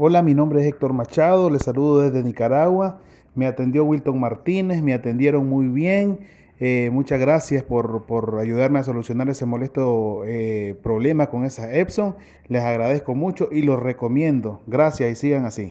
Hola, mi nombre es Héctor Machado, les saludo desde Nicaragua. Me atendió Wilton Martínez, me atendieron muy bien. Eh, muchas gracias por, por, ayudarme a solucionar ese molesto eh, problema con esa Epson. Les agradezco mucho y los recomiendo. Gracias y sigan así.